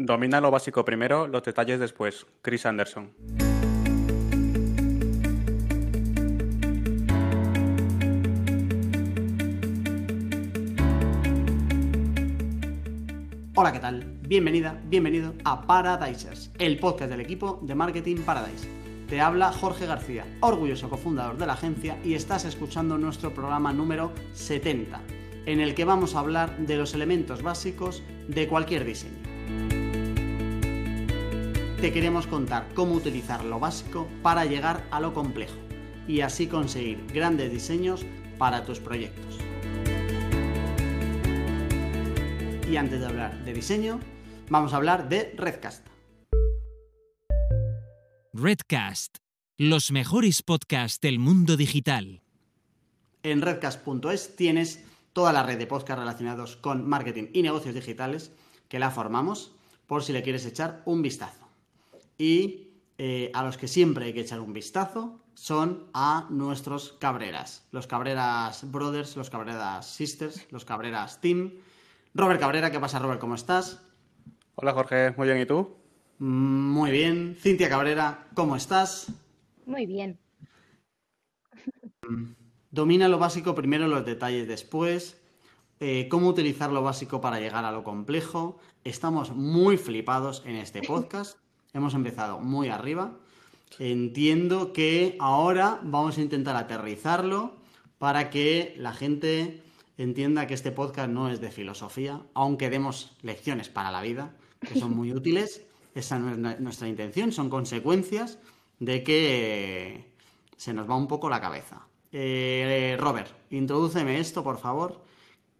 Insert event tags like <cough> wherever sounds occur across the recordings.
Domina lo básico primero, los detalles después. Chris Anderson. Hola, ¿qué tal? Bienvenida, bienvenido a Paradisers, el podcast del equipo de Marketing Paradise. Te habla Jorge García, orgulloso cofundador de la agencia, y estás escuchando nuestro programa número 70, en el que vamos a hablar de los elementos básicos de cualquier diseño. Te queremos contar cómo utilizar lo básico para llegar a lo complejo y así conseguir grandes diseños para tus proyectos. Y antes de hablar de diseño, vamos a hablar de Redcast. Redcast, los mejores podcasts del mundo digital. En redcast.es tienes toda la red de podcasts relacionados con marketing y negocios digitales que la formamos por si le quieres echar un vistazo. Y eh, a los que siempre hay que echar un vistazo son a nuestros Cabreras, los Cabreras Brothers, los Cabreras Sisters, los Cabreras Team, Robert Cabrera, ¿qué pasa, Robert? ¿Cómo estás? Hola, Jorge. Muy bien, ¿y tú? Muy bien. Cintia Cabrera, ¿cómo estás? Muy bien. Domina lo básico primero, los detalles después. Eh, cómo utilizar lo básico para llegar a lo complejo. Estamos muy flipados en este <laughs> podcast. Hemos empezado muy arriba. Entiendo que ahora vamos a intentar aterrizarlo para que la gente entienda que este podcast no es de filosofía, aunque demos lecciones para la vida, que son muy <laughs> útiles. Esa no es nuestra intención, son consecuencias de que se nos va un poco la cabeza. Eh, Robert, introdúceme esto, por favor.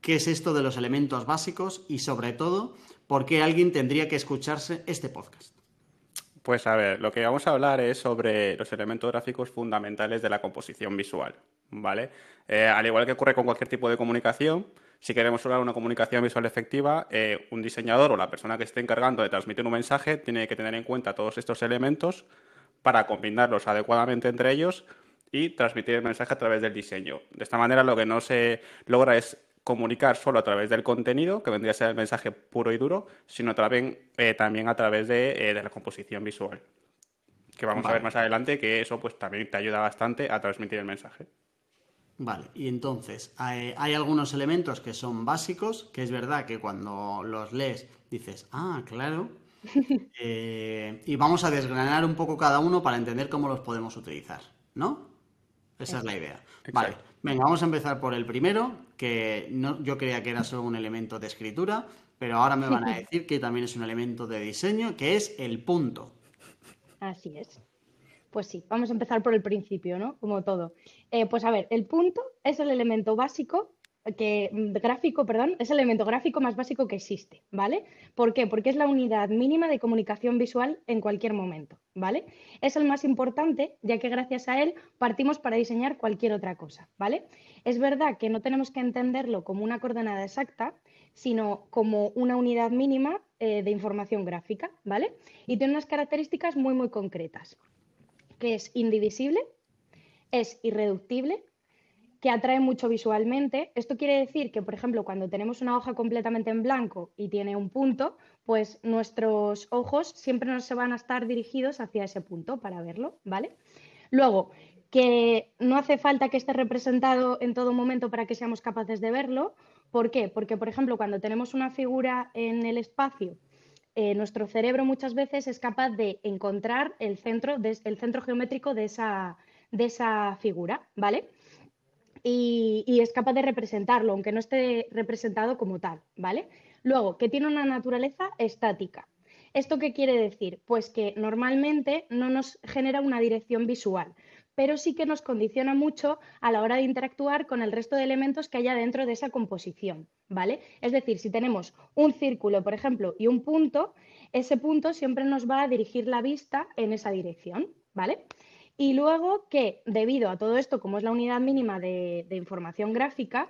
¿Qué es esto de los elementos básicos? Y sobre todo, ¿por qué alguien tendría que escucharse este podcast? Pues a ver, lo que vamos a hablar es sobre los elementos gráficos fundamentales de la composición visual. ¿vale? Eh, al igual que ocurre con cualquier tipo de comunicación, si queremos lograr una comunicación visual efectiva, eh, un diseñador o la persona que esté encargando de transmitir un mensaje tiene que tener en cuenta todos estos elementos para combinarlos adecuadamente entre ellos y transmitir el mensaje a través del diseño. De esta manera lo que no se logra es comunicar solo a través del contenido, que vendría a ser el mensaje puro y duro, sino también, eh, también a través de, la composición visual. Que vamos a ver más adelante que eso pues también te ayuda bastante a transmitir el mensaje. Vale, y entonces hay, algunos elementos que son básicos, que es verdad que cuando los lees dices, ah, claro, <laughs> eh, y vamos a desgranar un poco cada uno para entender cómo los podemos utilizar, ¿no? Esa es la idea. Vale, venga, vamos a empezar por el primero, que no, yo creía que era solo un elemento de escritura, pero ahora me van a <laughs> decir que también es un elemento de diseño, que es el punto. Así es. Pues sí, vamos a empezar por el principio, ¿no? Como todo. Eh, pues a ver, el punto es el elemento básico que mm, gráfico, perdón, es el elemento gráfico más básico que existe, ¿vale? ¿Por qué? Porque es la unidad mínima de comunicación visual en cualquier momento, ¿vale? Es el más importante, ya que gracias a él partimos para diseñar cualquier otra cosa, ¿vale? Es verdad que no tenemos que entenderlo como una coordenada exacta, sino como una unidad mínima eh, de información gráfica, ¿vale? Y tiene unas características muy, muy concretas que es indivisible, es irreductible, que atrae mucho visualmente. Esto quiere decir que, por ejemplo, cuando tenemos una hoja completamente en blanco y tiene un punto, pues nuestros ojos siempre nos van a estar dirigidos hacia ese punto para verlo, ¿vale? Luego, que no hace falta que esté representado en todo momento para que seamos capaces de verlo. ¿Por qué? Porque, por ejemplo, cuando tenemos una figura en el espacio eh, nuestro cerebro muchas veces es capaz de encontrar el centro, centro geométrico de esa, de esa figura, ¿vale? Y, es capaz de representarlo, aunque no esté representado como tal, ¿vale? Luego, que tiene una naturaleza estática. ¿Esto qué quiere decir? Pues que normalmente no nos genera una dirección visual, pero sí que nos condiciona mucho a la hora de interactuar con el resto de elementos que haya dentro de esa composición, ¿vale? Es decir, si tenemos un círculo, por ejemplo, y un punto, ese punto siempre nos va a dirigir la vista en esa dirección, ¿vale? Y luego que, debido a todo esto, como es la unidad mínima de, información gráfica,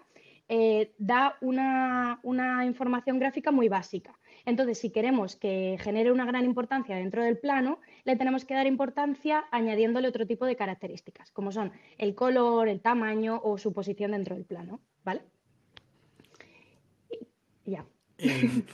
eh, da una, una información gráfica muy básica. Entonces, si queremos que genere una gran importancia dentro del plano, le tenemos que dar importancia añadiéndole otro tipo de características, como son el color, el tamaño o su posición dentro del plano. ¿Vale? ya. <laughs>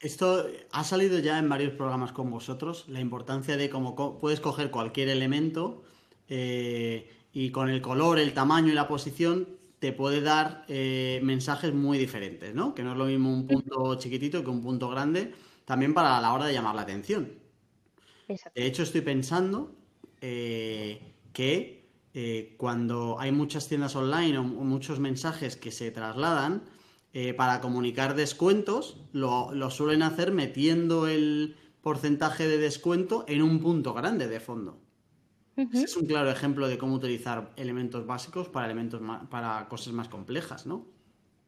Esto ha salido ya en varios programas con vosotros, la importancia de cómo co- puedes coger cualquier elemento eh, y con el color, el tamaño y la posición te puede dar eh, mensajes muy diferentes, ¿no? Que no es lo mismo un punto chiquitito que un punto grande, también para la hora de llamar la atención. Exacto. De hecho, estoy pensando eh, que eh, cuando hay muchas tiendas online o, o muchos mensajes que se trasladan eh, para comunicar descuentos, lo, lo suelen hacer metiendo el porcentaje de descuento en un punto grande de fondo. Ese es un claro ejemplo de cómo utilizar elementos básicos para elementos para cosas más complejas, ¿no?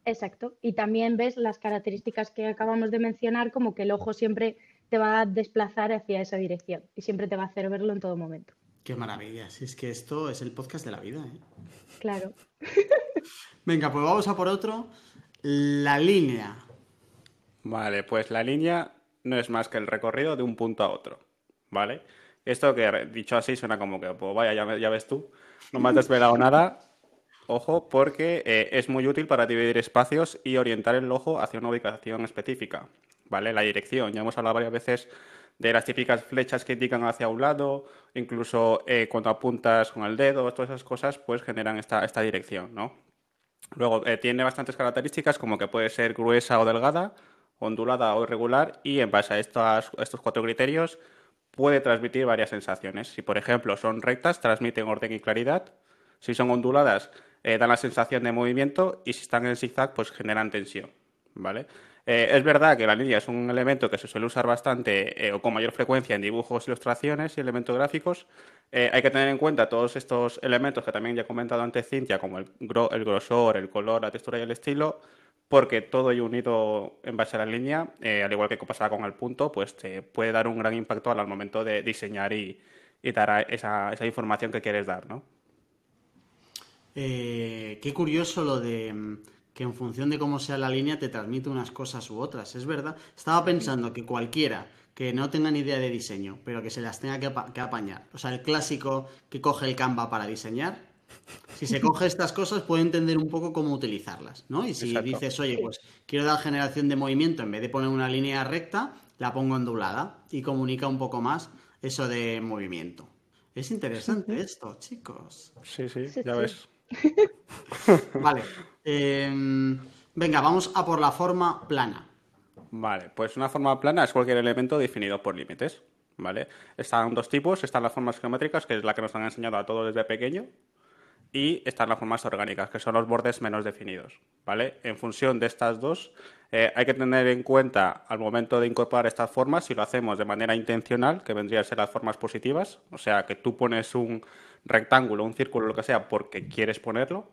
Exacto. Y también ves las características que acabamos de mencionar, como que el ojo siempre te va a desplazar hacia esa dirección y siempre te va a hacer verlo en todo momento. Qué maravilla. Si es que esto es el podcast de la vida, ¿eh? Claro. <laughs> Venga, pues vamos a por otro. La línea. Vale, pues la línea no es más que el recorrido de un punto a otro, ¿vale? Esto que dicho así suena como que, pues vaya, ya, ya ves tú, no me has desvelado nada. Ojo, porque eh, es muy útil para dividir espacios y orientar el ojo hacia una ubicación específica, ¿vale? La dirección, ya hemos hablado varias veces de las típicas flechas que indican hacia un lado, incluso eh, cuando apuntas con el dedo, todas esas cosas, pues generan esta, esta dirección, ¿no? Luego, eh, tiene bastantes características como que puede ser gruesa o delgada, ondulada o irregular y en base a estos cuatro criterios puede transmitir varias sensaciones. Si, por ejemplo, son rectas, transmiten orden y claridad. Si son onduladas, eh, dan la sensación de movimiento y si están en zigzag, pues generan tensión, ¿vale? Eh, es verdad que la línea es un elemento que se suele usar bastante eh, o con mayor frecuencia en dibujos, ilustraciones y elementos gráficos. Hay que tener en cuenta todos estos elementos que también ya he comentado antes Cintia, como el grosor, el color, la textura y el estilo, porque todo ello unido en base a la línea, eh, al igual que pasaba con el punto, pues te puede dar un gran impacto al momento de diseñar y, y dar a esa, esa información que quieres dar, ¿no? Eh, qué curioso lo de mm, que en función de cómo sea la línea te transmite unas cosas u otras, es verdad. Estaba pensando que cualquiera que no tenga ni idea de diseño, pero que se las tenga que, apa- que apañar, o sea, el clásico que coge el Canva para diseñar, si se coge estas cosas puede entender un poco cómo utilizarlas, ¿no? Y si Exacto. dices, oye, pues quiero dar generación de movimiento, en vez de poner una línea recta, la pongo ondulada y comunica un poco más eso de movimiento. Es interesante esto, chicos. Sí, sí, ya sí. ves. <laughs> Vale. em, venga, vamos a por la forma plana. Vale, pues una forma plana es cualquier elemento definido por límites, ¿vale? Están dos tipos, están las formas geométricas, que es la que nos han enseñado a todos desde pequeño, y están las formas orgánicas, que son los bordes menos definidos, ¿vale? En función de estas dos, eh, hay que tener en cuenta al momento de incorporar estas formas, si lo hacemos de manera intencional, que vendrían a ser las formas positivas, o sea, que tú pones un rectángulo, un círculo, lo que sea, porque quieres ponerlo,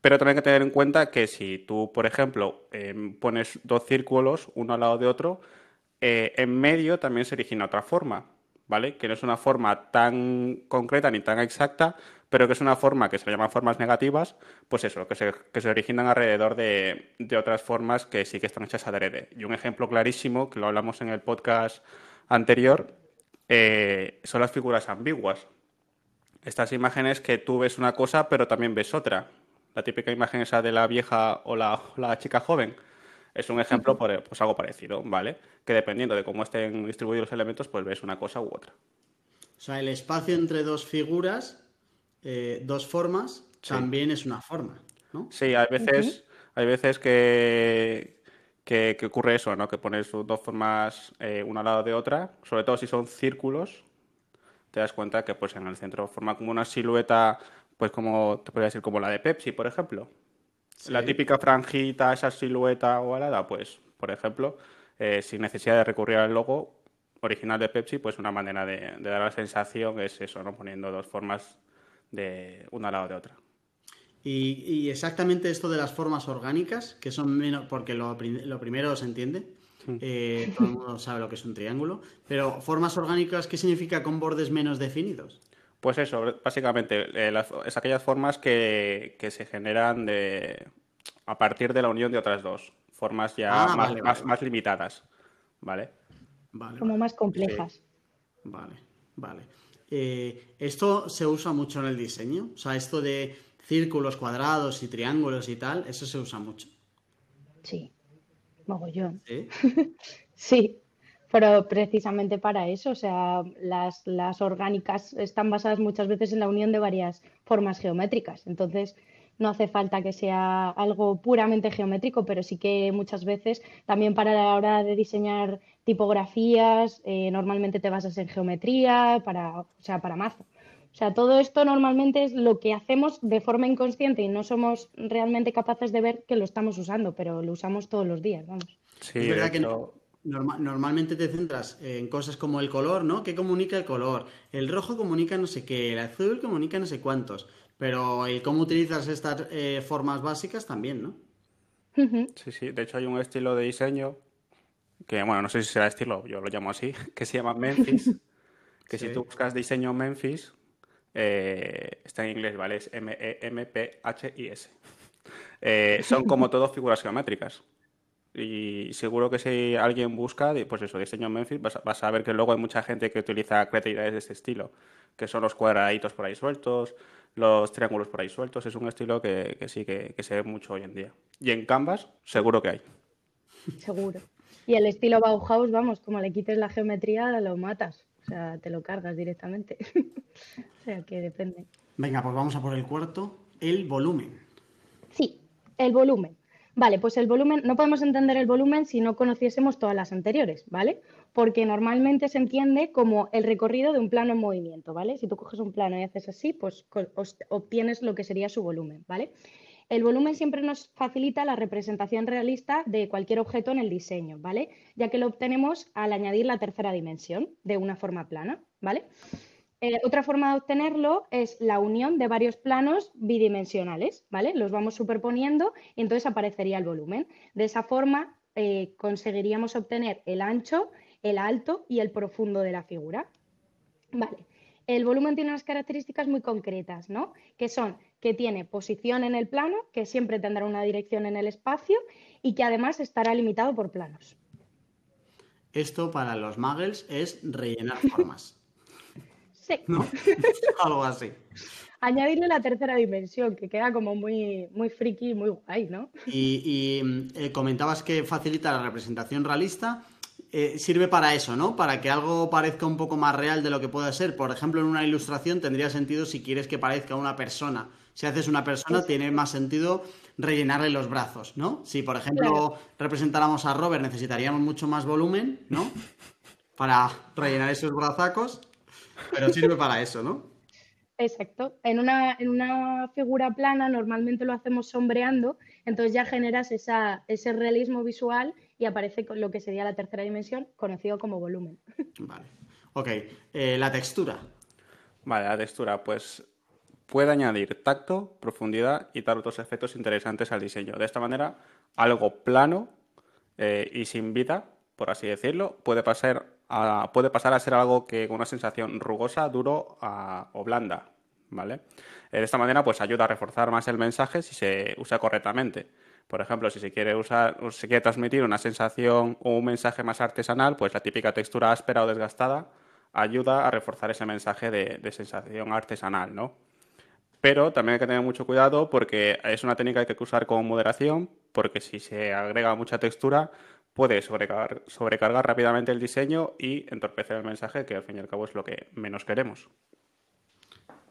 pero también hay que tener en cuenta que si tú, por ejemplo, em, pones dos círculos uno al lado de otro, eh, en medio también se origina otra forma, ¿vale? Que no es una forma tan concreta ni tan exacta, pero que es una forma que se le llaman formas negativas, pues eso, que se, que se originan alrededor de, de otras formas que sí que están hechas adrede. Y un ejemplo clarísimo, que lo hablamos en el podcast anterior, eh, son las figuras ambiguas. Estas imágenes que tú ves una cosa, pero también ves otra. La típica imagen esa de la vieja o la, la chica joven. Es un ejemplo por pues algo parecido, ¿vale? Que dependiendo de cómo estén distribuidos los elementos, pues ves una cosa u otra. O sea, el espacio entre dos figuras, eh, dos formas, Sí. también es una forma, ¿no? Sí, hay veces, hay veces que, que, que ocurre eso, ¿no? Que pones dos formas eh, una al lado de otra, sobre todo si son círculos, te das cuenta que pues en el centro forma como una silueta, pues como te podría decir como la de Pepsi, por ejemplo. La típica franjita, esa silueta ovalada, pues, por ejemplo, eh, sin necesidad de recurrir al logo original de Pepsi, pues una manera de, de dar la sensación es eso, ¿no? Poniendo dos formas de una al lado de otra. Y, y exactamente esto de las formas orgánicas, que son menos, porque lo, prim- lo primero se entiende, eh, todo el mundo sabe lo que es un triángulo, pero formas orgánicas, ¿qué significa con bordes menos definidos? Pues eso, básicamente, eh, las- es aquellas formas que, que se generan de, a partir de la unión de otras dos, formas ya Ah, más, vale, más- vale. más limitadas, ¿vale? Vale, Como vale, más complejas. vale, vale. Eh, esto se usa mucho en el diseño, o sea, esto de círculos, cuadrados y triángulos y tal, eso se usa mucho. Sí. Mogollón. ¿Sí? <laughs> Sí, pero precisamente para eso, o sea, las, las orgánicas están basadas muchas veces en la unión de varias formas geométricas. Entonces, no hace falta que sea algo puramente geométrico, pero sí que muchas veces también para la hora de diseñar tipografías, eh, normalmente te basas en geometría, para, o sea, para mazo. O sea, todo esto normalmente es lo que hacemos de forma inconsciente y no somos realmente capaces de ver que lo estamos usando, pero lo usamos todos los días, vamos. Sí, Es verdad que hecho, norma- normalmente te centras en cosas como el color, ¿no? ¿Qué comunica el color? El rojo comunica no sé qué, el azul comunica no sé cuántos. Pero el cómo utilizas estas eh, formas básicas también, ¿no? Sí, sí. De hecho, hay un estilo de diseño que, bueno, no sé si será estilo, yo lo llamo así, <laughs> que se llama Memphis. <laughs> Que si tú buscas diseño Memphis, eh, está en inglés, ¿vale? Es E M-E-M-P-H-I-S. Eh, son como <laughs> todo figuras geométricas. Y seguro que si alguien busca, de- pues eso, diseño Memphis, vas a, vas a ver que luego hay mucha gente que utiliza creatividades de este estilo, que son los cuadraditos por ahí sueltos, los triángulos por ahí sueltos. Es un estilo que, que sí, que, que se ve mucho hoy en día. Y en Canvas, seguro que hay. Seguro. Y el estilo Bauhaus, vamos, como le quites la geometría, lo matas. O sea, te lo cargas directamente. <laughs> O sea, que depende. Venga, pues vamos a por el cuarto, el volumen. Sí, el volumen. Vale, pues el volumen, no podemos entender el volumen si no conociésemos todas las anteriores, ¿vale? Porque normalmente se entiende como el recorrido de un plano en movimiento, ¿vale? Si tú coges un plano y haces así, pues obtienes lo que sería su volumen, ¿vale? El volumen siempre nos facilita la representación realista de cualquier objeto en el diseño, ¿vale? Ya que lo obtenemos al añadir la tercera dimensión de una forma plana, ¿vale? Eh, otra forma de obtenerlo es la unión de varios planos bidimensionales, ¿vale? Los vamos superponiendo y entonces aparecería el volumen. De esa forma eh, conseguiríamos obtener el ancho, el alto y el profundo de la figura. Vale. El volumen tiene unas características muy concretas, ¿no? Que son que tiene posición en el plano, que siempre tendrá una dirección en el espacio y que además estará limitado por planos. Esto para los muggles es rellenar formas, <laughs> Sí. ¿no? <laughs> Algo así. Añadirle la tercera dimensión, que queda como muy, muy friki y muy guay, ¿no? Y, y, mm, eh, comentabas que facilita la representación realista. Eh, sirve para eso, ¿no? Para que algo parezca un poco más real de lo que puede ser. Por ejemplo, en una ilustración tendría sentido si quieres que parezca una persona. Si haces una persona, tiene más sentido rellenarle los brazos, ¿no? Si, por ejemplo, Claro. representáramos a Robert, necesitaríamos mucho más volumen, ¿no? <laughs> Para rellenar esos brazacos. Pero sirve para eso, ¿no? Exacto. En una, en una figura plana normalmente lo hacemos sombreando, entonces ya generas esa, ese realismo visual y aparece con lo que sería la tercera dimensión, conocido como volumen. Vale. Ok. eh, la textura. Vale, la textura, pues puede añadir tacto, profundidad y dar otros efectos interesantes al diseño. De esta manera, algo plano eh, y sin vida, por así decirlo, puede pasar a, puede pasar a ser algo que con una sensación rugosa, duro a- o blanda, ¿vale? Eh, de esta manera, pues ayuda a reforzar más el mensaje si se usa correctamente. Por ejemplo, si se quiere usar, o se quiere transmitir una sensación o un mensaje más artesanal, pues la típica textura áspera o desgastada ayuda a reforzar ese mensaje de, de sensación artesanal, ¿no? Pero también hay que tener mucho cuidado porque es una técnica que hay que usar con moderación, porque si se agrega mucha textura puede sobrecargar, sobrecargar rápidamente el diseño y entorpecer el mensaje, que al fin y al cabo es lo que menos queremos.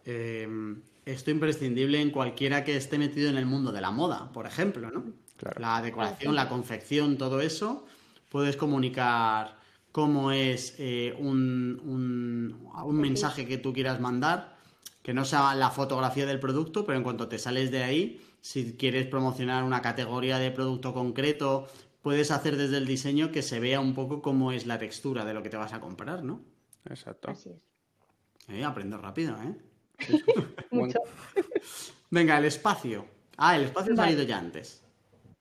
Eh, esto imprescindible en cualquiera que esté metido en el mundo de la moda, por ejemplo, ¿no? Claro. La decoración, la confección, todo eso, puedes comunicar cómo es eh, un, un- un mensaje que tú quieras mandar, que no sea la fotografía del producto, pero en cuanto te sales de ahí, si quieres promocionar una categoría de producto concreto, puedes hacer desde el diseño que se vea un poco cómo es la textura de lo que te vas a comprar, ¿no? Exacto. Así es. Eh, aprendo rápido, ¿eh? <laughs> Mucho. Venga, el espacio. Ah, el espacio ha Vale. salido ya antes.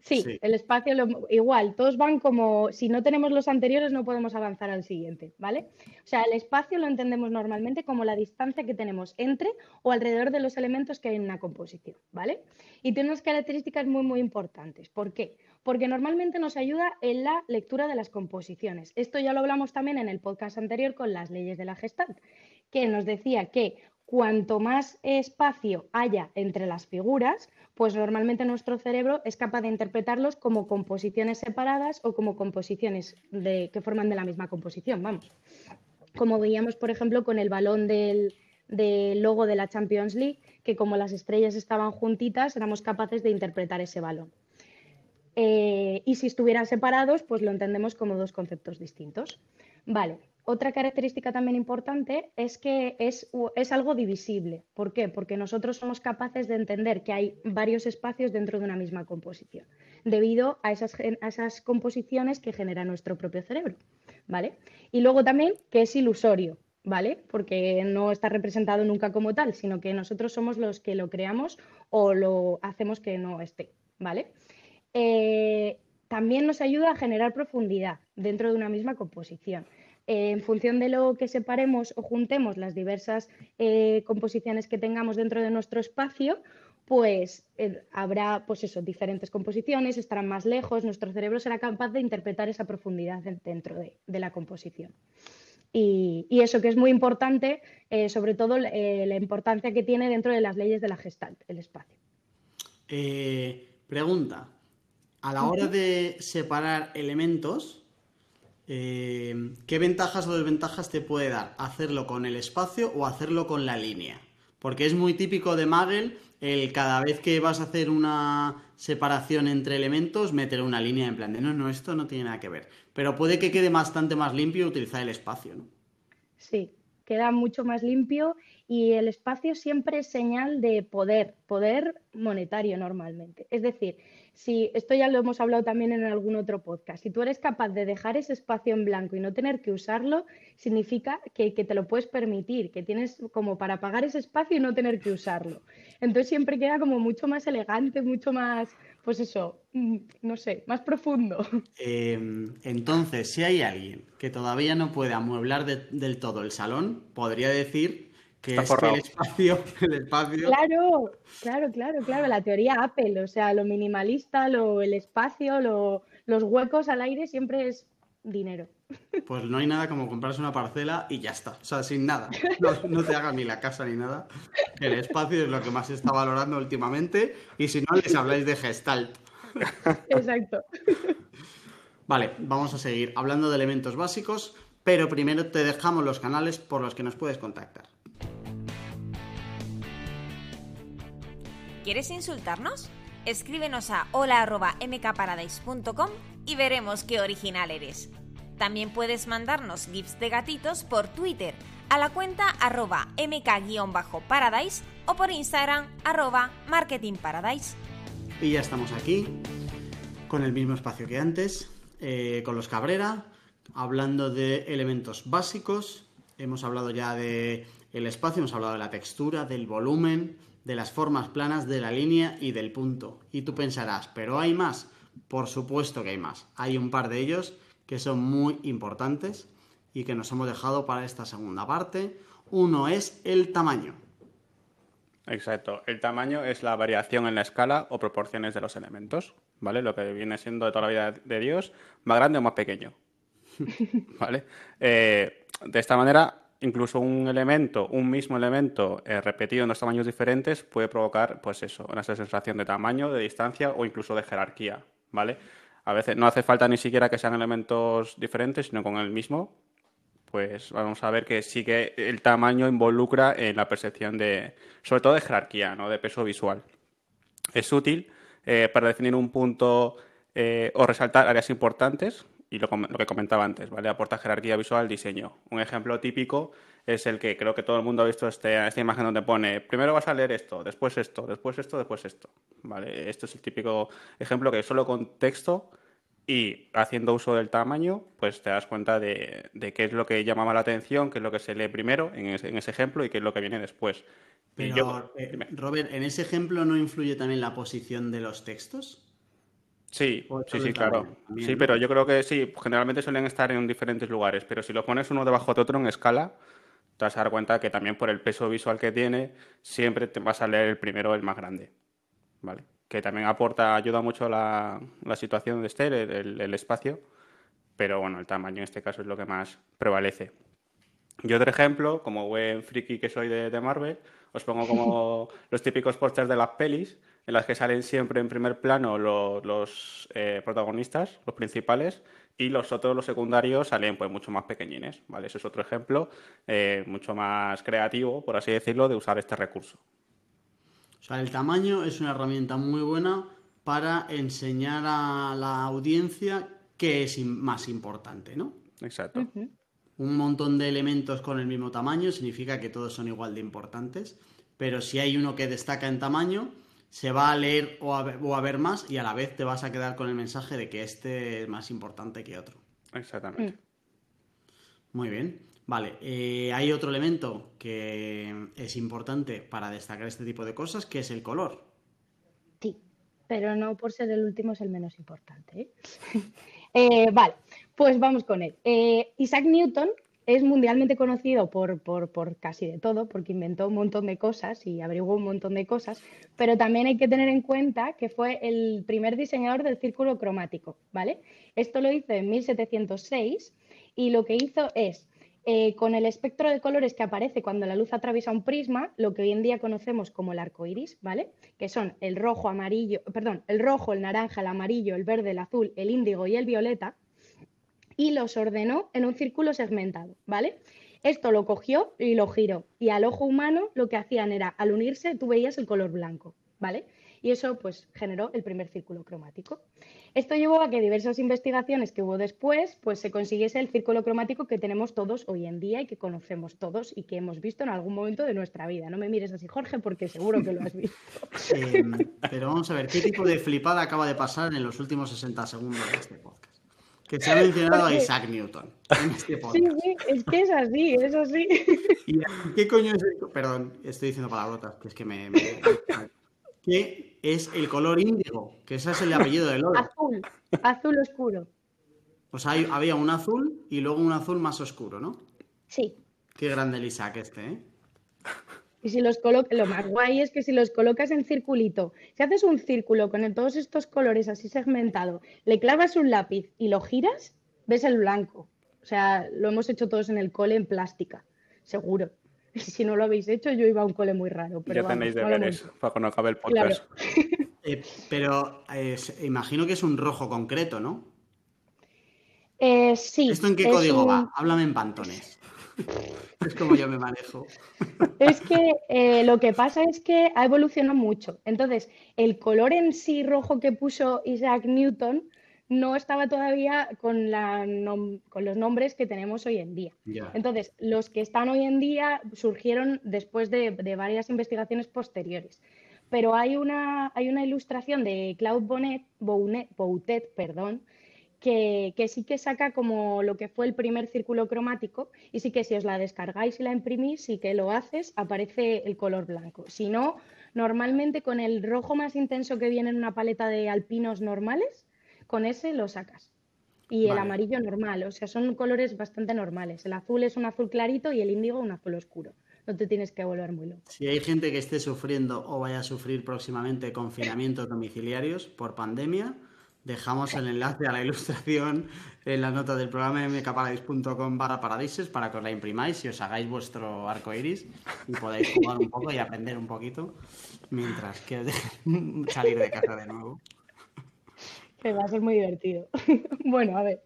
Sí, Sí. el espacio lo- igual, todos van como, si no tenemos los anteriores no podemos avanzar al siguiente, ¿vale? O sea, el espacio lo entendemos normalmente como la distancia que tenemos entre o alrededor de los elementos que hay en una composición, ¿vale? Y tiene unas características muy, muy importantes. ¿Por qué? Porque normalmente nos ayuda en la lectura de las composiciones. Esto ya lo hablamos también en el podcast anterior con las leyes de la Gestalt, que nos decía que cuanto más espacio haya entre las figuras, pues normalmente nuestro cerebro es capaz de interpretarlos como composiciones separadas o como composiciones que forman de la misma composición, vamos. Como veíamos, por ejemplo, con el balón del, logo de la Champions League, que como las estrellas estaban juntitas, éramos capaces de interpretar ese balón. Eh, y si estuvieran separados, pues lo entendemos como dos conceptos distintos. Vale, otra característica también importante es que es, algo divisible. ¿Por qué? Porque nosotros somos capaces de entender que hay varios espacios dentro de una misma composición, debido a esas, esas composiciones que genera nuestro propio cerebro. ¿vale? Y luego también que es ilusorio, ¿vale? Porque no está representado nunca como tal, sino que nosotros somos los que lo creamos o lo hacemos que no esté, ¿vale? Eh, también nos ayuda a generar profundidad dentro de una misma composición en función de lo que separemos o juntemos las diversas eh, composiciones que tengamos dentro de nuestro espacio, pues eh, habrá pues eso, diferentes composiciones, estarán más lejos, nuestro cerebro será capaz de interpretar esa profundidad dentro de, la composición. Y, eso que es muy importante, eh, sobre todo la importancia que tiene dentro de las leyes de la Gestalt, el espacio. pregunta, a la hora de separar elementos, eh, ¿qué ventajas o desventajas te puede dar hacerlo con el espacio o hacerlo con la línea? Porque es muy típico de Magel el cada vez que vas a hacer una separación entre elementos, meter una línea en plan de no, no, esto no tiene nada que ver. Pero puede que quede bastante más limpio utilizar el espacio, ¿no? Sí, queda mucho más limpio y el espacio siempre es señal de poder, poder monetario normalmente. Es decir, si esto ya lo hemos hablado también en algún otro podcast, si tú eres capaz de dejar ese espacio en blanco y no tener que usarlo, significa que, te lo puedes permitir, que tienes como para pagar ese espacio y no tener que usarlo. Entonces siempre queda como mucho más elegante, mucho más, pues eso, mm, no sé, más profundo. Em, entonces, si hay alguien que todavía no puede amueblar del todo el salón, podría decir que es el espacio, <laughs> el espacio. Claro, claro, claro, claro. La teoría Apple, o sea, lo minimalista, lo, el espacio, los huecos al aire siempre es dinero. <laughs> Pues no hay nada como comprarse una parcela y ya está. O sea, sin nada. No, te haga ni la casa ni nada. El espacio es lo que más se está valorando últimamente. Y si no, les habláis de Gestalt. Exacto. <laughs> Vale, vamos a seguir hablando de elementos básicos, pero primero te dejamos los canales por los que nos puedes contactar. ¿Quieres insultarnos? Escríbenos a hola.mkparadise.com y veremos qué original eres. También puedes mandarnos gifs de gatitos por Twitter a la cuenta arroba mk-paradise o por Instagram arroba marketingparadise. Y ya estamos aquí, con el mismo espacio que antes, eh, con los Cabrera, hablando de elementos básicos. Hemos hablado ya de el espacio, hemos hablado de la textura, del volumen, de las formas planas de la línea y del punto. Y tú pensarás, ¿pero hay más? Por supuesto que hay más. Hay un par de ellos que son muy importantes y que nos hemos dejado para esta segunda parte. Uno es el tamaño. Exacto. El tamaño es la variación en la escala o proporciones de los elementos, ¿vale? Lo que viene siendo de toda la vida de Dios, más grande o más pequeño, <laughs> ¿vale? Eh, de esta manera incluso un elemento, un mismo elemento eh, repetido en dos tamaños diferentes puede provocar, pues eso, una sensación de tamaño, de distancia o incluso de jerarquía, ¿vale? A veces no hace falta ni siquiera que sean elementos diferentes, sino con el mismo, pues vamos a ver que sí que el tamaño involucra en la percepción de, sobre todo de jerarquía, ¿no? De peso visual. Es útil eh, para definir un punto eh, o resaltar áreas importantes y lo, que comentaba antes, ¿vale? Aporta jerarquía visual al diseño. Un ejemplo típico es el que creo que todo el mundo ha visto este, esta imagen donde pone primero vas a leer esto, después esto, después esto, después esto. ¿vale? Esto es el típico ejemplo que solo con texto y haciendo uso del tamaño, pues te das cuenta de, qué es lo que llamaba la atención, qué es lo que se lee primero en ese, ejemplo y qué es lo que viene después. Pero, eh, Robert, ¿en ese ejemplo no influye también la posición de los textos? Sí, sí, sí, claro. sí, pero yo creo que sí, generalmente suelen estar en diferentes lugares, pero si lo pones uno debajo de otro en escala, te vas a dar cuenta que también por el peso visual que tiene, siempre te vas a leer el primero, el más grande. ¿Vale? Que también aporta, ayuda mucho la, la situación de esté, el, espacio, pero bueno, el tamaño en este caso es lo que más prevalece. Y otro ejemplo, como buen friki que soy de, de Marvel, os pongo como <laughs> los típicos pósters de las pelis, en las que salen siempre en primer plano los, los eh, protagonistas, los principales, y los otros, los secundarios, salen pues mucho más pequeñines, ¿vale? Ese es otro ejemplo eh, mucho más creativo, por así decirlo, de usar este recurso. O sea, el tamaño es una herramienta muy buena para enseñar a la audiencia qué es más importante, ¿no? Exacto. Un montón de elementos con el mismo tamaño significa que todos son igual de importantes, pero si hay uno que destaca en tamaño, se va a leer o a ver, o a ver más y a la vez te vas a quedar con el mensaje de que este es más importante que otro. Exactamente. Muy bien. Vale, eh, hay otro elemento que es importante para destacar este tipo de cosas, que es el color. Sí, pero no por ser el último es el menos importante. ¿eh? <laughs> Eh, vale, pues vamos con él. Eh, Isaac Newton es mundialmente conocido por, casi de todo, porque inventó un montón de cosas y averiguó un montón de cosas, pero también hay que tener en cuenta que fue el primer diseñador del círculo cromático, ¿vale? Esto lo hizo en 1706 y lo que hizo es eh, con el espectro de colores que aparece cuando la luz atraviesa un prisma, lo que hoy en día conocemos como el arco iris, ¿vale? Que son el rojo, amarillo, perdón, el rojo, el naranja, el amarillo, el verde, el azul, el índigo y el violeta, y los ordenó en un círculo segmentado, ¿vale? Esto lo cogió y lo giró. Y al ojo humano lo que hacían era, al unirse, tú veías el color blanco, ¿vale? Y eso pues generó el primer círculo cromático. Esto llevó a que diversas investigaciones que hubo después, pues se consiguiese el círculo cromático que tenemos todos hoy en día y que conocemos todos y que hemos visto en algún momento de nuestra vida. No me mires así, Jorge, porque seguro que lo has visto. <laughs> Eh, pero vamos a ver, ¿qué tipo de flipada acaba de pasar en los últimos 60 segundos de este podcast? Que se ha mencionado a Isaac Newton en este Sí, sí, es que es así, es así. ¿Y qué coño es el... Perdón, estoy diciendo palabrotas, que es que me... me- ¿Qué es el color índigo? Que ese es el apellido del oro. Azul, azul oscuro. O sea, hay- había un azul y luego un azul más oscuro, ¿no? Sí. Qué grande el Isaac este, ¿eh? Y si los colocas, lo más guay es que si los colocas en circulito, si haces un círculo con el- todos estos colores así segmentado, le clavas un lápiz y lo giras, ves el blanco. O sea, lo hemos hecho todos en el cole en plástica, seguro. <laughs> Si no lo habéis hecho, yo iba a un cole muy raro. Pero ya tenéis vamos, deberes hemos- para cuando acabe el Claro. podcast. <laughs> Eh, pero eh, imagino que es un rojo concreto, ¿no? Eh, sí. ¿Esto en qué es código un- va? Háblame en pantones. <laughs> es como yo me manejo. Es que eh, lo que pasa es que ha evolucionado mucho. Entonces, el color en sí rojo que puso Isaac Newton no estaba todavía con, la nom- con los nombres que tenemos hoy en día. Entonces, los que están hoy en día surgieron después de, de varias investigaciones posteriores. Pero hay una, hay una ilustración de Claude Bonnet, Bounet- Boutet, perdón, que, que sí que saca como lo que fue el primer círculo cromático y sí que si os la descargáis y la imprimís, sí que lo haces, aparece el color blanco. Si no, normalmente con el rojo más intenso que viene en una paleta de alpinos normales, con ese lo sacas. Y el amarillo normal, o sea, son colores bastante normales. El azul es un azul clarito y el índigo un azul oscuro. No te tienes que volver muy loco. Si hay gente que esté sufriendo o vaya a sufrir próximamente confinamientos domiciliarios por pandemia, dejamos el enlace a la ilustración en la nota del programa mkparadis.com barra paradises para que os la imprimáis y os hagáis vuestro arco iris y podáis jugar un poco y aprender un poquito mientras que <laughs> salir de casa de nuevo. Que va a ser muy divertido. <laughs> bueno, a ver.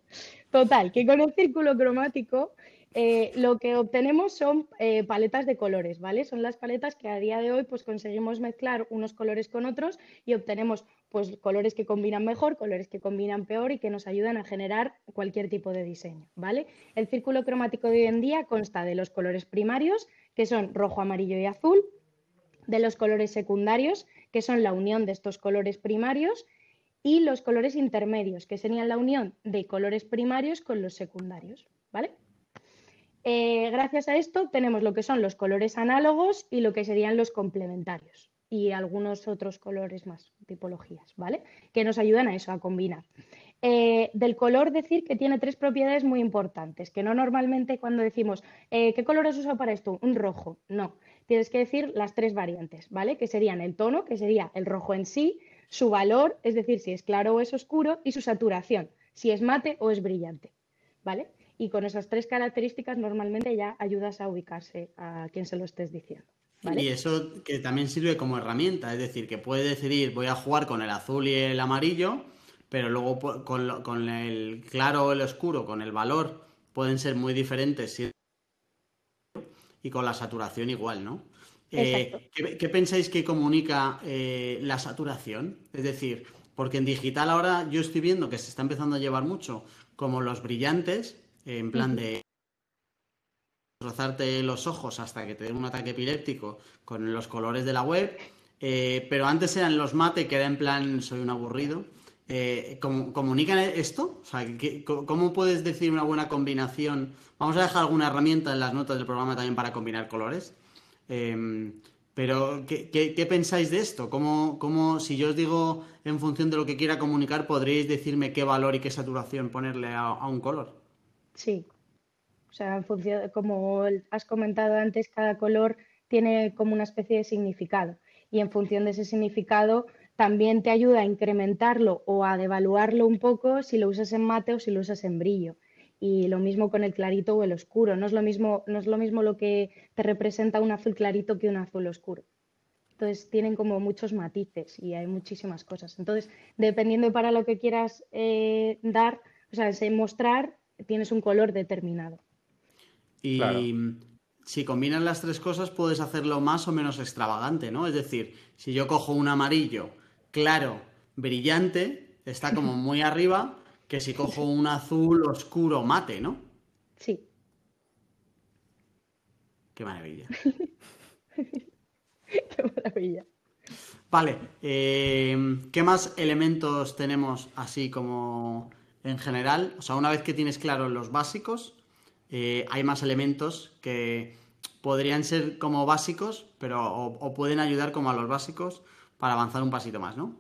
Total, que con el círculo cromático eh, lo que obtenemos son eh, paletas de colores, ¿vale? Son las paletas que a día de hoy pues conseguimos mezclar unos colores con otros y obtenemos pues colores que combinan mejor, colores que combinan peor y que nos ayudan a generar cualquier tipo de diseño, ¿vale? El círculo cromático de hoy en día consta de los colores primarios, que son rojo, amarillo y azul, de los colores secundarios, que son la unión de estos colores primarios, y los colores intermedios, que serían la unión de colores primarios con los secundarios, ¿vale? Eh, gracias a esto tenemos lo que son los colores análogos y lo que serían los complementarios y algunos otros colores más, tipologías, ¿vale? Que nos ayudan a eso, a combinar. Eh, del color decir que tiene tres propiedades muy importantes, que no normalmente cuando decimos, eh, ¿qué color has usado para esto? Un rojo. No, tienes que decir las tres variantes, ¿vale? Que serían el tono, que sería el rojo en sí, su valor, es decir, si es claro o es oscuro, y su saturación, si es mate o es brillante, ¿vale? Y con esas tres características normalmente ya ayudas a ubicarse a quien se lo estés diciendo. Y eso que también sirve como herramienta, es decir, que puede decidir voy a jugar con el azul y el amarillo, pero luego con, con el claro o el oscuro, con el valor, pueden ser muy diferentes y con la saturación igual, ¿no? Eh, ¿qué, pensáis que comunica eh, la saturación? Es decir, porque en digital ahora yo estoy viendo que se está empezando a llevar mucho como los brillantes, en plan de rozarte los ojos hasta que te den un ataque epiléptico con los colores de la web, eh, pero antes eran los mate que era en plan soy un aburrido. ¿Comunican esto? O sea, ¿cómo puedes decir una buena combinación? Vamos a dejar alguna herramienta en las notas del programa también para combinar colores. Em, pero, ¿qué, pensáis de esto? ¿Cómo, ¿Cómo, si yo os digo en función de lo que quiera comunicar, podríais decirme qué valor y qué saturación ponerle a, un color? Sí. O sea, en función, como has comentado antes, cada color tiene como una especie de significado. Y en función de ese significado, también te ayuda a incrementarlo o a devaluarlo un poco si lo usas en mate o si lo usas en brillo y lo mismo con el clarito o el oscuro. No es lo mismo, no es lo, mismo lo que te representa un azul clarito que un azul oscuro. Entonces tienen como muchos matices y hay muchísimas cosas. Entonces, dependiendo para lo que quieras eh, dar, o sea, mostrar, tienes un color determinado. Y si combinas las tres cosas, puedes hacerlo más o menos extravagante, ¿no? Es decir, si yo cojo un amarillo claro, brillante, está como muy arriba, que si cojo un azul oscuro mate, ¿no? Sí. Qué maravilla. <laughs> Qué maravilla. Vale, eh, ¿qué más elementos tenemos así como en general? O sea, una vez que tienes claro los básicos, eh, hay más elementos que podrían ser como básicos, pero o, pueden ayudar como a los básicos para avanzar un pasito más, ¿no?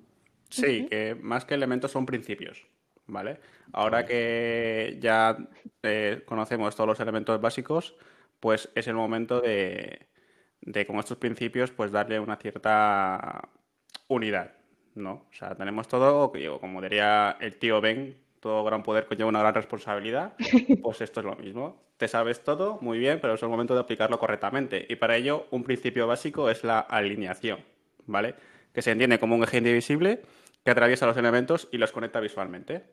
Sí, que más que elementos son principios. ¿vale? Ahora que ya eh, conocemos todos los elementos básicos, pues es el momento de, con estos principios, pues darle una cierta unidad, ¿no? O sea, tenemos todo, como diría el tío Ben, todo gran poder conlleva una gran responsabilidad, <laughs> pues esto es lo mismo. Te sabes todo, muy bien, pero es el momento de aplicarlo correctamente. Y para ello, un principio básico es la alineación, ¿vale? Que se entiende como un eje indivisible que atraviesa los elementos y los conecta visualmente.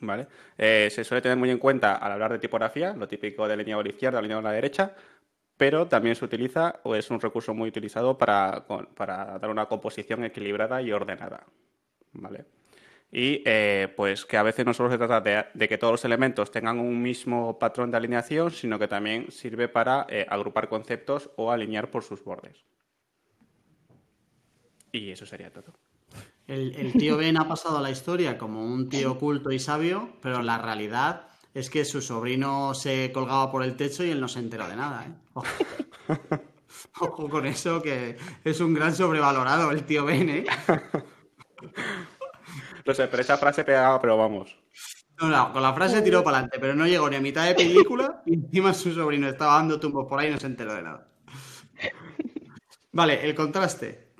¿Vale? Eh, se suele tener muy en cuenta al hablar de tipografía, lo típico de línea a la izquierda, línea a la derecha, pero también se utiliza o es un recurso muy utilizado para, dar una composición equilibrada y ordenada. ¿Vale? Y eh, pues que a veces no solo se trata de, que todos los elementos tengan un mismo patrón de alineación, sino que también sirve para eh, agrupar conceptos o alinear por sus bordes. Y eso sería todo. El, tío Ben ha pasado a la historia como un tío culto y sabio, pero la realidad es que su sobrino se colgaba por el techo y él no se enteró de nada. ¿eh? <laughs> Ojo, con eso, que es un gran sobrevalorado el tío Ben. ¿eh? <laughs> No sé, pero esa frase pegaba, pero vamos. No, no, con la frase tiró para adelante, pero no llegó ni a mitad de película y encima su sobrino estaba dando tumbos por ahí y no se enteró de nada. Vale, el contraste.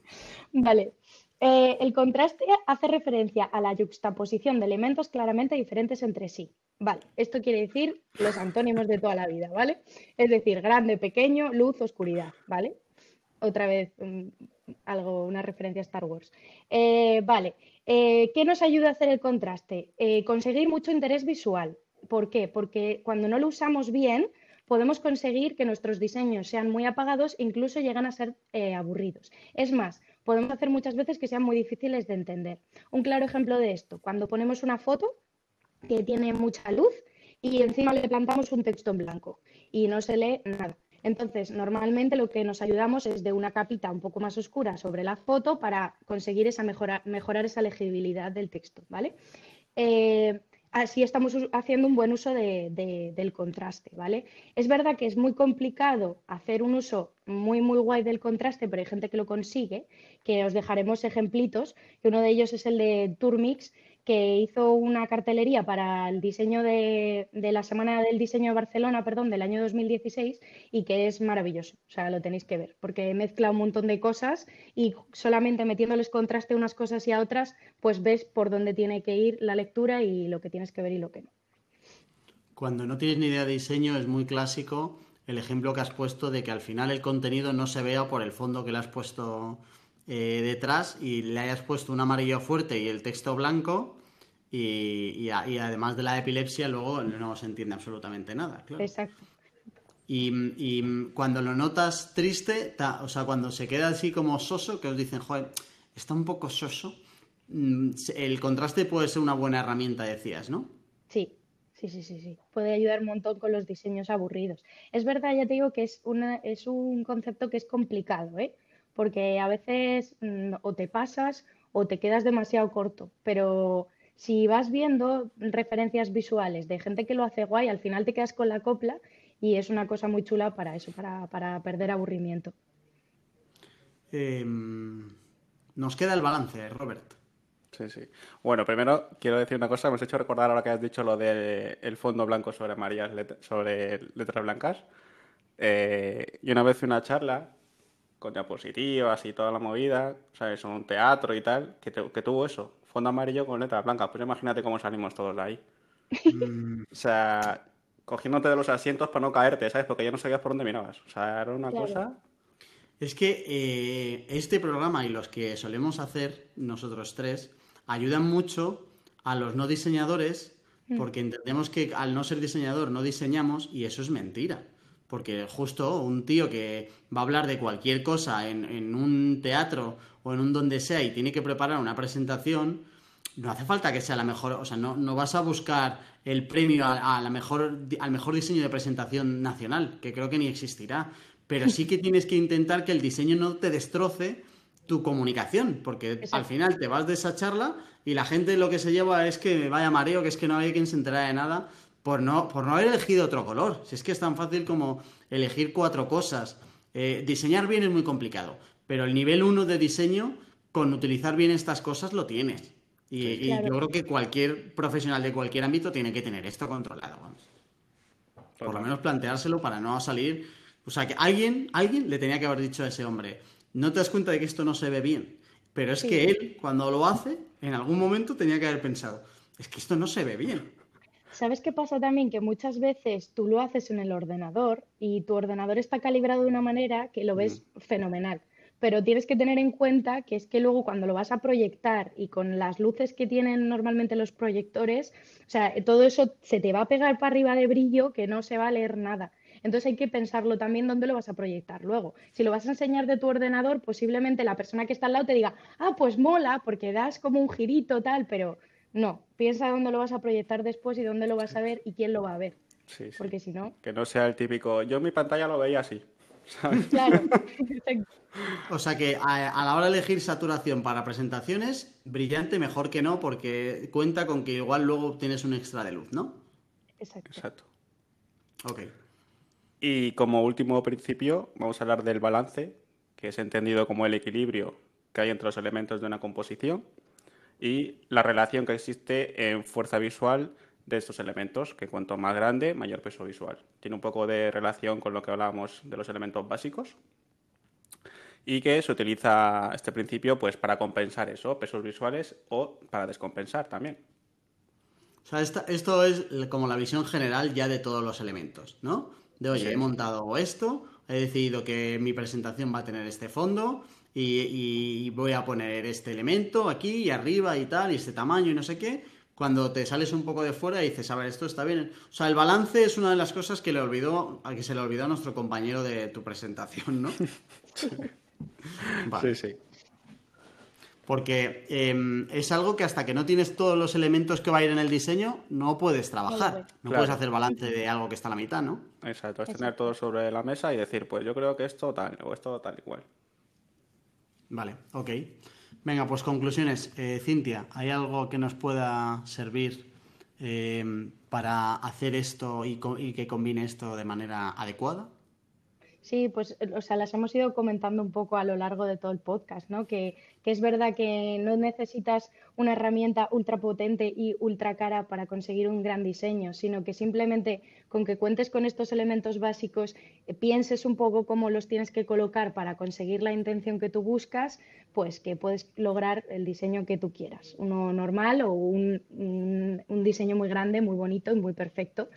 Vale, eh, el contraste hace referencia a la juxtaposición de elementos claramente diferentes entre sí. Vale, esto quiere decir los antónimos de toda la vida, ¿vale? Es decir, grande, pequeño, luz, oscuridad, ¿vale? Otra vez mm, algo, una referencia a Star Wars. Eh, vale, eh, ¿qué nos ayuda a hacer el contraste? conseguir mucho interés visual. ¿Por qué? Porque cuando no lo usamos bien, podemos conseguir que nuestros diseños sean muy apagados e incluso llegan a ser aburridos. Es más, podemos hacer muchas veces que sean muy difíciles de entender. Un claro ejemplo de esto, cuando ponemos una foto que tiene mucha luz y encima le plantamos un texto en blanco y no se lee nada. Entonces, normalmente lo que nos ayudamos es de una capita un poco más oscura sobre la foto para conseguir esa mejorar esa legibilidad del texto, ¿vale? Eh, así estamos haciendo un buen uso del contraste, ¿vale? Es verdad que es muy complicado hacer un uso muy, muy guay del contraste, pero hay gente que lo consigue, que os dejaremos ejemplitos, que uno de ellos es el de Turmix, que hizo una cartelería para el diseño de, la Semana del Diseño de Barcelona, perdón, del año 2016 y que es maravilloso. O sea, lo tenéis que ver, porque mezcla un montón de cosas y solamente metiéndoles contraste unas cosas y a otras, pues ves por dónde tiene que ir la lectura y lo que tienes que ver y lo que no. Cuando no tienes ni idea de diseño es muy clásico el ejemplo que has puesto de que al final el contenido no se vea por el fondo que le has puesto eh, detrás y le hayas puesto un amarillo fuerte y el texto blanco y, además de la epilepsia luego no se entiende absolutamente nada. Exacto. Y, cuando lo notas triste, o sea, cuando se queda así como soso, que os dicen, joder, está un poco soso, mm, el contraste puede ser una buena herramienta, decías, ¿no? Sí, sí, sí, sí, sí. Puede ayudar un montón con los diseños aburridos. Es verdad, ya te digo que es, una, es un concepto que es complicado, ¿eh? Porque a veces mm, o te pasas o te quedas demasiado corto, pero si vas viendo referencias visuales de gente que lo hace guay, al final te quedas con la copla y es una cosa muy chula para eso, para, perder aburrimiento. Em, nos queda el balance, Robert. Sí, sí. Bueno, primero quiero decir una cosa. Me has hecho recordar ahora que has dicho lo del fondo blanco sobre amarillas, sobre letras blancas. Eh, y una vez una charla con diapositivas y toda la movida, ¿sabes? Un teatro y tal, que, que tuvo eso, fondo amarillo con letras blancas. Pues imagínate cómo salimos todos de ahí. Mm. o sea, cogiéndote de los asientos para no caerte, ¿sabes? Porque ya no sabías por dónde mirabas. O sea, era una cosa. Es que eh, este programa y los que solemos hacer nosotros tres ayudan mucho a los no diseñadores mm. porque entendemos que al no ser diseñador no diseñamos y eso es mentira. Porque justo un tío que va a hablar de cualquier cosa en, en un teatro o en un donde sea y tiene que preparar una presentación, no hace falta que sea la mejor, o sea, no, no vas a buscar el premio a, la mejor, al mejor diseño de presentación nacional, que creo que ni existirá, pero sí que tienes que intentar que el diseño no te destroce tu comunicación, porque al final te vas de esa charla y la gente lo que se lleva es que vaya mareo, que es que no hay quien se entera de nada por no, por no haber elegido otro color. Si es que es tan fácil como elegir cuatro cosas. Eh, diseñar bien es muy complicado, pero el nivel uno de diseño, con utilizar bien estas cosas, lo tienes. Y, yo creo que cualquier profesional de cualquier ámbito tiene que tener esto controlado. Por lo menos planteárselo para no salir. O sea, que alguien, alguien le tenía que haber dicho a ese hombre, no te das cuenta de que esto no se ve bien. Pero es que él, cuando lo hace, en algún momento tenía que haber pensado, es que esto no se ve bien. ¿Sabes qué pasa también? Que muchas veces tú lo haces en el ordenador y tu ordenador está calibrado de una manera que lo ves mm. fenomenal pero tienes que tener en cuenta que es que luego cuando lo vas a proyectar y con las luces que tienen normalmente los proyectores, o sea, todo eso se te va a pegar para arriba de brillo que no se va a leer nada. Entonces hay que pensarlo también dónde lo vas a proyectar luego. Si lo vas a enseñar de tu ordenador, posiblemente la persona que está al lado te diga, ah, pues mola, porque das como un girito tal, pero no, piensa dónde lo vas a proyectar después y dónde lo vas a ver y quién lo va a ver. Sí, Porque si no. Que no sea el típico, yo en mi pantalla lo veía así. <laughs> Claro. o sea que a, la hora de elegir saturación para presentaciones, brillante mejor que no, porque cuenta con que igual luego tienes un extra de luz, ¿no? Exacto. Exacto. Ok. Y como último principio, vamos a hablar del balance, que es entendido como el equilibrio que hay entre los elementos de una composición y la relación que existe en fuerza visual de estos elementos, que cuanto más grande, mayor peso visual. Tiene un poco de relación con lo que hablábamos de los elementos básicos y que se utiliza este principio pues para compensar eso, pesos visuales o para descompensar también. O sea, esto es como la visión general ya de todos los elementos, ¿no? De, oye, he montado esto, he decidido que mi presentación va a tener este fondo y, y voy a poner este elemento aquí y arriba y tal, y este tamaño y no sé qué, cuando te sales un poco de fuera y dices, a ver, esto está bien. O sea, el balance es una de las cosas que le olvidó, a que se le olvidó a nuestro compañero de tu presentación, ¿no? <laughs> Sí, sí. Porque em, es algo que hasta que no tienes todos los elementos que va a ir en el diseño, no puedes trabajar. No puedes hacer balance de algo que está a la mitad, ¿no? Exacto, es tener todo sobre la mesa y decir, pues yo creo que esto tal, o esto tal igual. Vale, ok. Venga, pues conclusiones. Eh, Cintia, ¿hay algo que nos pueda servir eh, para hacer esto y, que combine esto de manera adecuada? Sí, pues o sea, las hemos ido comentando un poco a lo largo de todo el podcast, ¿no? Que, que es verdad que no necesitas una herramienta ultra potente y ultra cara para conseguir un gran diseño, sino que simplemente con que cuentes con estos elementos básicos, eh, pienses un poco cómo los tienes que colocar para conseguir la intención que tú buscas, pues que puedes lograr el diseño que tú quieras, uno normal o un, un diseño muy grande, muy bonito y muy perfecto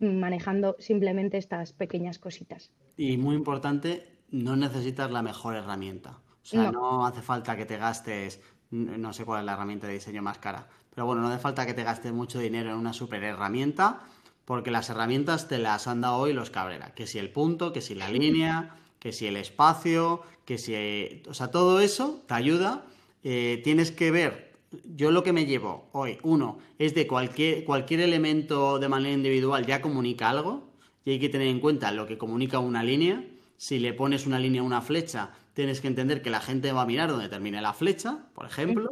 manejando simplemente estas pequeñas cositas. Y muy importante, no necesitas la mejor herramienta. O sea, no, hace falta que te gastes, no sé cuál es la herramienta de diseño más cara, pero bueno, no hace falta que te gastes mucho dinero en una super herramienta, porque las herramientas te las han dado hoy los Cabrera. Que si el punto, que si la línea, que si el espacio, que si... O sea, todo eso te ayuda. Eh, tienes que ver, yo lo que me llevo hoy, uno, es de cualquier, cualquier elemento de manera individual ya comunica algo, y hay que tener en cuenta lo que comunica una línea. Si le pones una línea a una flecha, tienes que entender que la gente va a mirar donde termine la flecha, por ejemplo.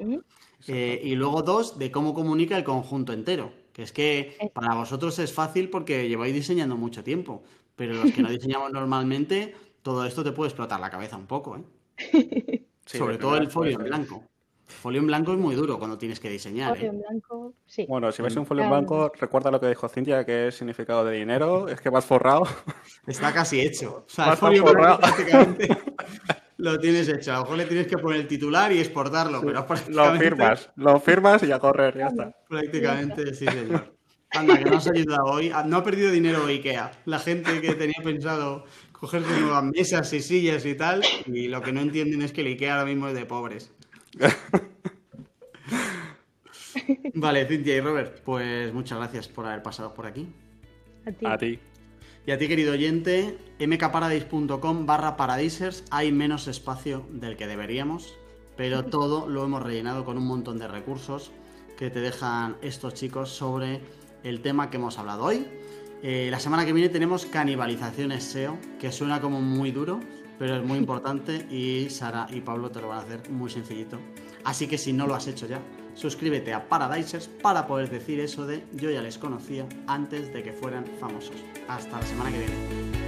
Eh, y luego dos, de cómo comunica el conjunto entero. Que es que para vosotros es fácil porque lleváis diseñando mucho tiempo. Pero los que no <laughs> diseñamos normalmente, todo esto te puede explotar la cabeza un poco, ¿eh? <laughs> Sobre todo el folio en blanco. Folio en blanco es muy duro cuando tienes que diseñar. Folio ¿eh? en blanco, sí. Bueno, si ves un folio en blanco, recuerda lo que dijo Cintia, que es significado de dinero, es que vas forrado. <laughs> Está casi hecho. O sea, el folio forrado. prácticamente lo tienes hecho. A lo mejor le tienes que poner el titular y exportarlo, pero Lo firmas, lo firmas y a correr, ya está. Prácticamente, sí, señor. Anda, que nos ha ayudado hoy. Ah, no ha perdido dinero IKEA. La gente que tenía pensado cogerse nuevas mesas y sillas y tal, y lo que no entienden es que el IKEA ahora mismo es de pobres. <laughs> Vale, Cintia y Robert, pues muchas gracias por haber pasado por aquí. A ti. A ti. Y a ti, querido oyente, mkparadise.com barra paradisers, hay menos espacio del que deberíamos, pero <laughs> todo lo hemos rellenado con un montón de recursos que te dejan estos chicos sobre el tema que hemos hablado hoy. Eh, la semana que viene tenemos canibalizaciones SEO, que suena como muy duro, pero es muy importante y Sara y Pablo te lo van a hacer muy sencillito. Así que si no lo has hecho ya, suscríbete a Paradisers para poder decir eso de yo ya les conocía antes de que fueran famosos. Hasta la semana que viene.